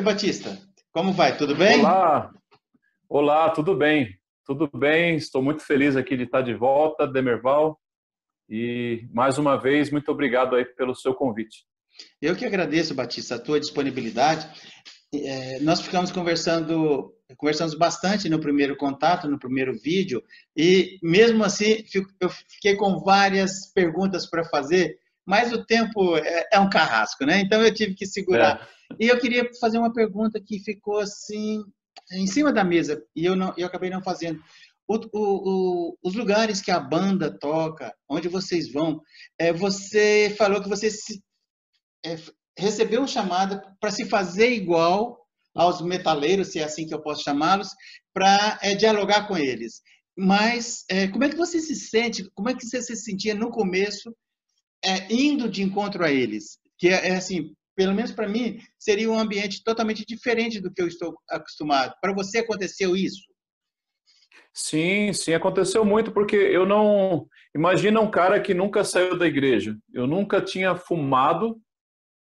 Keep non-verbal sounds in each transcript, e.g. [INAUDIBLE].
Oi, Batista. Como vai? Tudo bem? Olá. Olá, tudo bem. Tudo bem. Estou muito feliz aqui de estar de volta, Demerval. E mais uma vez, muito obrigado aí pelo seu convite. Eu que agradeço, Batista, a tua disponibilidade. É, nós ficamos conversando, conversamos bastante no primeiro contato, no primeiro vídeo, e mesmo assim eu fiquei com várias perguntas para fazer, mas o tempo é, é, um carrasco, né? Então eu tive que segurar. É. E eu queria fazer uma pergunta que ficou assim em cima da mesa e eu não, eu acabei não fazendo. O, o, o, os lugares que a banda toca, onde vocês vão, é, você falou que você se, é, recebeu um chamado para se fazer igual aos metaleiros, se é assim que eu posso chamá-los, para é, dialogar com eles. Mas é, como é que você se sente, como é que você se sentia no começo é, indo de encontro a eles? Que é, é assim, pelo menos para mim, seria um ambiente totalmente diferente do que eu estou acostumado. Para você aconteceu isso? Sim, sim, aconteceu muito, porque eu não. Imagina um cara que nunca saiu da igreja. Eu nunca tinha fumado,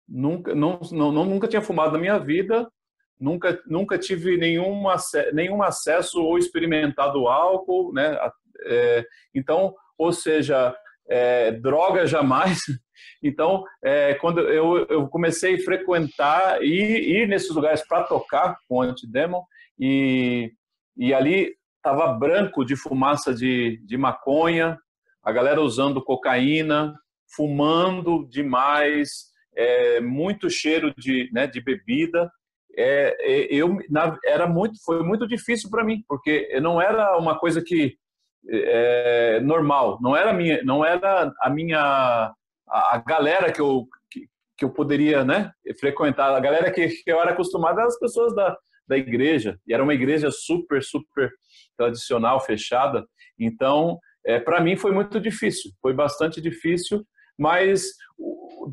nunca, não, não, nunca tinha fumado na minha vida, nunca, nunca tive nenhum, nenhum acesso ou experimentado álcool, né? É, então, ou seja, é, droga jamais. [LAUGHS] Então, é, quando eu, eu, comecei a frequentar e ir nesses lugares para tocar com antidemon, e, e ali estava branco de fumaça de, de maconha, a galera usando cocaína, fumando demais, é, muito cheiro de, né, de bebida. É, é eu na, era muito, foi muito difícil para mim, porque não era uma coisa que é, normal, não era minha, não era a minha a, a galera que eu que, que, eu poderia, né, frequentar. A galera que, que eu era acostumado as pessoas da, da igreja e era uma igreja super super tradicional, fechada. Então, é, para mim foi muito difícil, foi bastante difícil. Mas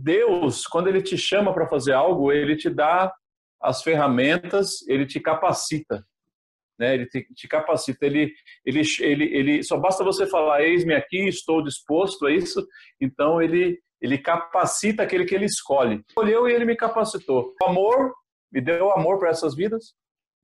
Deus, quando Ele te chama para fazer algo, Ele te dá as ferramentas, Ele te capacita né? Ele te, te, capacita, ele, ele, ele, ele só basta você falar, eis-me aqui, estou disposto a isso. Então ele, ele capacita aquele que ele escolhe. Escolheu e ele me capacitou. O amor me deu amor para essas vidas,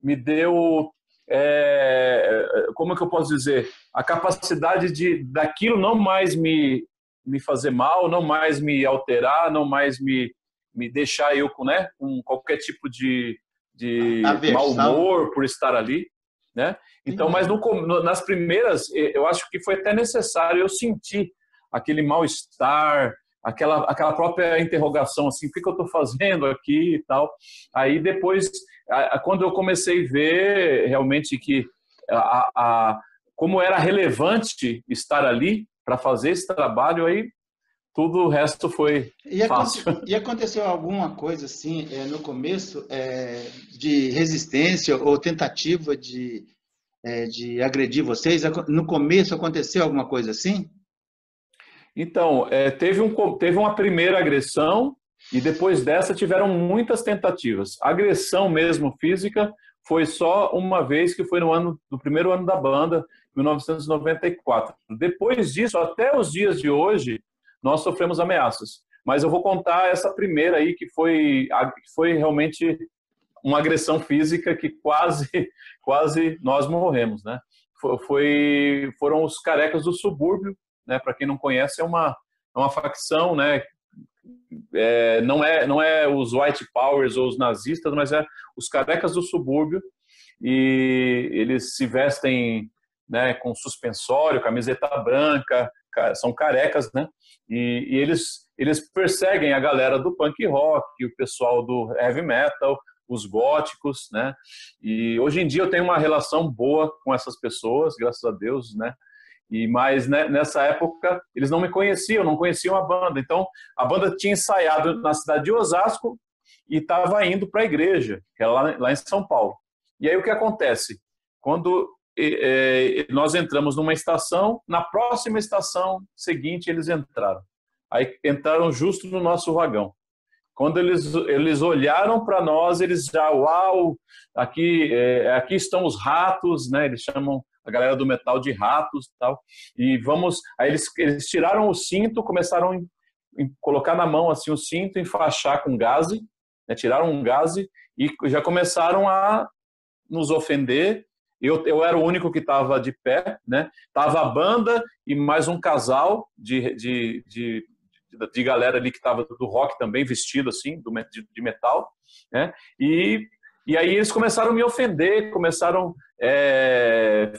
me deu é, como é que eu posso dizer a capacidade de daquilo não mais me me fazer mal, não mais me alterar, não mais me me deixar eu com, né, com qualquer tipo de, de mau humor por estar ali né? Então, mas no, no, nas primeiras, eu acho que foi até necessário eu sentir aquele mal-estar, aquela, aquela própria interrogação, assim, o que, que eu estou fazendo aqui e tal. Aí depois, a, a, quando eu comecei a ver realmente que a, a, como era relevante estar ali para fazer esse trabalho, aí tudo o resto foi e fácil. [LAUGHS] E aconteceu alguma coisa assim é, no começo é, de resistência ou tentativa de, é, de agredir vocês? No começo aconteceu alguma coisa assim? Então, é, teve, um, teve uma primeira agressão e depois dessa tiveram muitas tentativas. A agressão mesmo física foi só uma vez que foi no ano do primeiro ano da banda, 1994. Depois disso, até os dias de hoje, nós sofremos ameaças. Mas eu vou contar essa primeira aí, que foi, foi realmente uma agressão física que quase, [LAUGHS] quase nós morremos, né? Foi, foram os carecas do subúrbio, né? Para quem não conhece, é uma, é uma facção, né? É, não é não é os white powers ou os nazistas, mas é os carecas do subúrbio e eles se vestem né, com suspensório, camiseta branca, são carecas, né? E, e, eles, eles perseguem a galera do punk rock, o pessoal do heavy metal, os góticos, né? E hoje em dia eu tenho uma relação boa com essas pessoas, graças a Deus, né? E mas né, nessa época eles não me conheciam, não conheciam a banda. Então a banda tinha ensaiado na cidade de Osasco e estava indo para a igreja, que era lá, lá em São Paulo. E aí o que acontece? Quando é, nós entramos numa estação, na próxima estação seguinte eles entraram. Aí entraram justo no nosso vagão. Quando eles, eles olharam para nós, eles já, uau, aqui, é, aqui estão os ratos, né? Eles chamam a galera do metal de ratos tal. E vamos, aí eles, eles tiraram o cinto, começaram a colocar na mão assim o cinto, enfaixar com gaze, né, tiraram um gás e já começaram a nos ofender. Eu, eu era o único que estava de pé, né? Tava a banda e mais um casal de, de, de, de galera ali que estava do rock também, vestido assim, do, de, de metal, né? E, e aí eles começaram a me ofender, começaram é,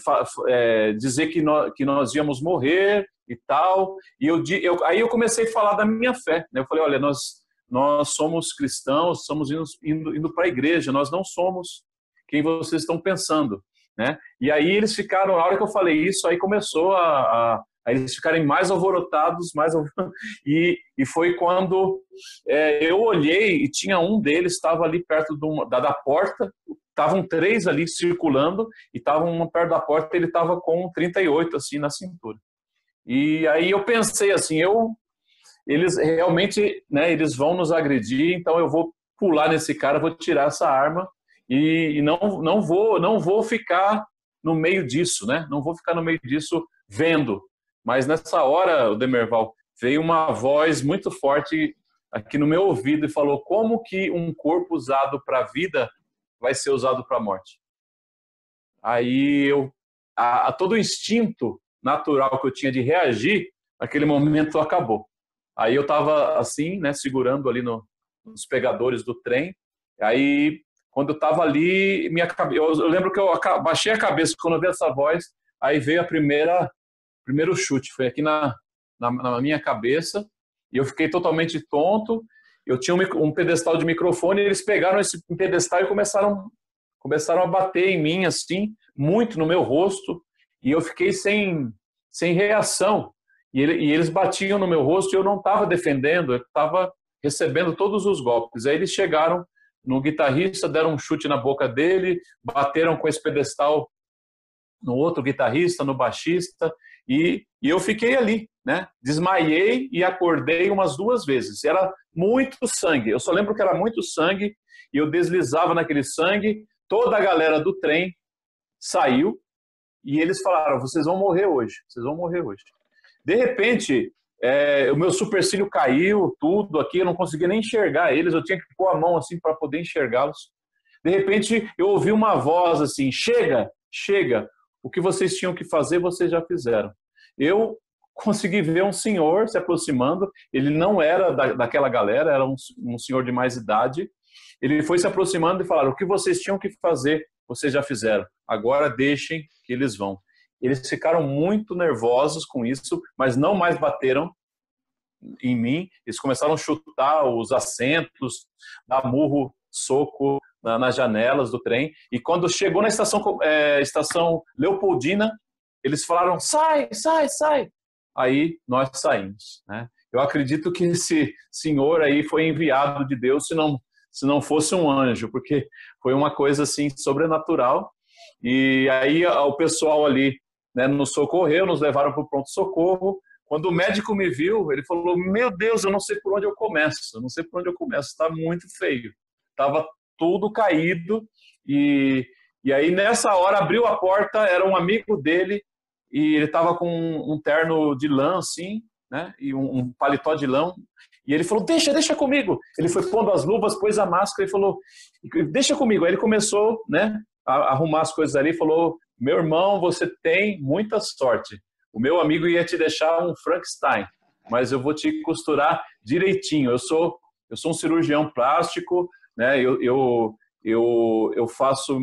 é, dizer que nós, que nós íamos morrer e tal. E eu, eu, aí eu comecei a falar da minha fé. Né? Eu falei, olha, nós, nós somos cristãos, somos indo, indo, indo para a igreja, nós não somos quem vocês estão pensando. Né? E aí eles ficaram, na hora que eu falei isso, aí começou a, a, a eles ficarem mais alvorotados, mais [LAUGHS] e, e foi quando é, eu olhei e tinha um deles estava ali perto uma, da, da porta estavam três ali circulando e estavam um perto da porta, ele estava com 38 assim na cintura. E aí eu pensei assim, eu eles realmente, né, eles vão nos agredir, então eu vou pular nesse cara, vou tirar essa arma e, e não não vou não vou ficar no meio disso, né? Não vou ficar no meio disso vendo. Mas nessa hora, o Demerval, veio uma voz muito forte aqui no meu ouvido e falou: como que um corpo usado para a vida vai ser usado para a morte. Aí eu, a, a, todo o instinto natural que eu tinha de reagir, aquele momento acabou. Aí eu estava assim, né, segurando ali no, nos pegadores do trem. Aí quando eu estava ali, minha eu, eu lembro que eu baixei a cabeça quando eu vi essa voz. Aí veio a primeira primeiro chute, foi aqui na, na, na minha cabeça e eu fiquei totalmente tonto eu tinha um, um pedestal de microfone, e eles pegaram esse pedestal e começaram, começaram a bater em mim, assim, muito no meu rosto, e eu fiquei sem, sem reação. E, ele, e eles batiam no meu rosto e eu não estava defendendo, eu estava recebendo todos os golpes. Aí eles chegaram no guitarrista, deram um chute na boca dele, bateram com esse pedestal no outro guitarrista, no baixista, e, e eu fiquei ali, né? Desmaiei e acordei umas duas vezes. Era muito sangue. Eu só lembro que era muito sangue e eu deslizava naquele sangue. Toda a galera do trem saiu e eles falaram: vocês vão morrer hoje, vocês vão morrer hoje. De repente, é, o meu supercílio caiu, tudo aqui, eu não conseguia nem enxergar eles, eu tinha que pôr a mão assim para poder enxergá-los. De repente, eu ouvi uma voz assim: chega, chega, o que vocês tinham que fazer, vocês já fizeram. Eu consegui ver um senhor se aproximando. Ele não era da, daquela galera, era um, um, senhor de mais idade. Ele foi se aproximando e falaram: o que vocês tinham que fazer, vocês já fizeram. Agora deixem que eles vão. Eles ficaram muito nervosos com isso, mas não mais bateram em mim. Eles começaram a chutar os assentos, dar murro, soco na, nas janelas do trem. E quando chegou na estação, é, estação Leopoldina, eles falaram: sai, sai, sai aí nós saímos. Né? Eu acredito que esse senhor aí foi enviado de Deus, se não, se não fosse um anjo, porque foi uma coisa assim sobrenatural. E aí o pessoal ali né, nos socorreu, nos levaram para o pronto-socorro. Quando o médico me viu, ele falou: Meu Deus, eu não sei por onde eu começo, eu não sei por onde eu começo, está muito feio. Estava tudo caído. E, e aí, nessa hora, abriu a porta, era um amigo dele, e ele estava com um terno de lã, assim, né? E um, um, paletó de lã. E ele falou: Deixa, deixa comigo. Ele foi pondo as luvas, pôs a máscara e falou: Deixa comigo. Aí ele começou, né? A arrumar as coisas ali falou: Meu irmão, você tem muita sorte. O meu amigo ia te deixar um Frankenstein, mas eu vou te costurar direitinho. Eu sou, eu sou um cirurgião plástico, né? Eu, eu, eu, eu faço,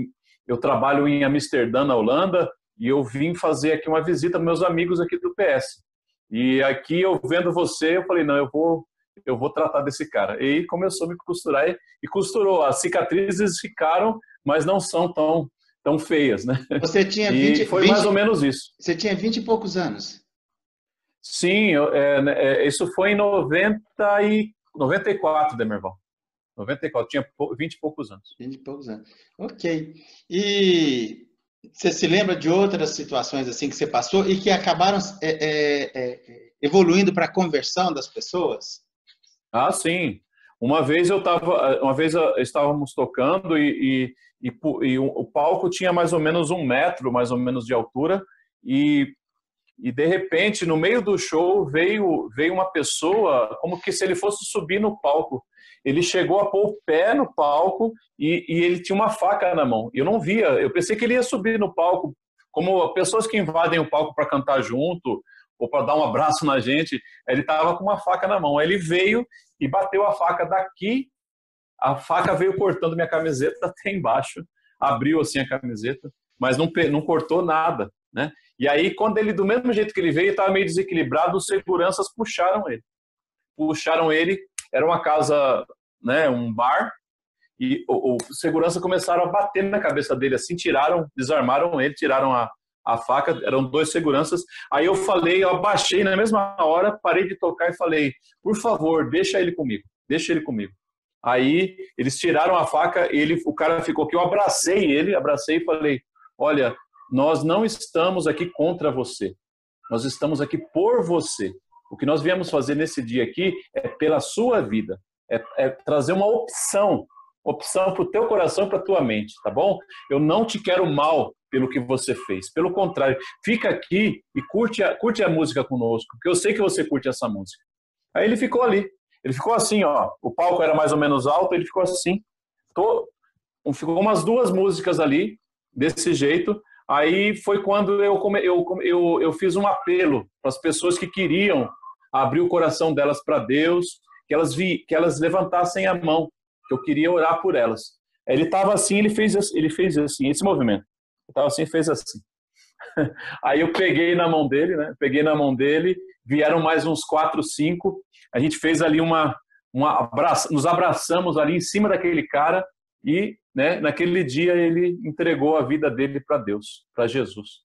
eu trabalho em Amsterdã, na Holanda, e eu vim fazer aqui uma visita aos meus amigos aqui do PS. E aqui eu vendo você, eu falei, não, eu vou eu vou tratar desse cara. E começou a me costurar e, e costurou. As cicatrizes ficaram, mas não são tão tão feias, né? Você tinha [LAUGHS] 20, e foi 20, mais ou menos isso. Você tinha 20 e poucos anos. Sim, é, né, é, isso foi em 90 e 94, Demerval. 94, tinha 20 e poucos anos. 20 e poucos anos. Ok. E você se lembra de outras situações assim que você passou e que acabaram é, é, é, evoluindo para a conversão das pessoas? Ah, sim. Uma vez eu estava, uma vez estávamos tocando e, e, e, e, o palco tinha mais ou menos um metro, mais ou menos de altura e e de repente, no meio do show, veio, veio uma pessoa como que se ele fosse subir no palco. Ele chegou a pôr o pé no palco e, e ele tinha uma faca na mão. Eu não via, eu pensei que ele ia subir no palco, como pessoas que invadem o palco para cantar junto ou para dar um abraço na gente. Ele estava com uma faca na mão. Aí ele veio e bateu a faca daqui. A faca veio cortando minha camiseta até embaixo, abriu assim a camiseta, mas não, não cortou nada, né? E aí, quando ele, do mesmo jeito que ele veio, estava meio desequilibrado, os seguranças puxaram ele. Puxaram ele, era uma casa, né, um bar, e o, o segurança começaram a bater na cabeça dele, assim, tiraram, desarmaram ele, tiraram a, a faca, eram dois seguranças. Aí eu falei, eu abaixei na mesma hora, parei de tocar e falei, por favor, deixa ele comigo, deixa ele comigo. Aí eles tiraram a faca, ele, o cara ficou aqui, eu abracei ele, abracei e falei, olha, nós não estamos aqui contra você. Nós estamos aqui por você. O que nós viemos fazer nesse dia aqui é pela sua vida. É, é trazer uma opção. Opção para o teu coração e para a tua mente, tá bom? Eu não te quero mal pelo que você fez. Pelo contrário, fica aqui e curte a, curte a música conosco, porque eu sei que você curte essa música. Aí ele ficou ali. Ele ficou assim, ó. O palco era mais ou menos alto, ele ficou assim. Tô, ficou umas duas músicas ali, desse jeito. Aí foi quando eu, eu, eu, eu fiz um apelo para as pessoas que queriam abrir o coração delas para Deus, que elas, vi, que elas levantassem a mão, que eu queria orar por elas. Ele estava assim, ele fez, ele fez assim, esse movimento. Ele estava assim, fez assim. [LAUGHS] Aí eu peguei na mão dele, né? Peguei na mão dele, vieram mais uns quatro, cinco. A gente fez ali uma, uma abraça, nos abraçamos ali em cima daquele cara e né, naquele dia ele entregou a vida dele para Deus, para Jesus.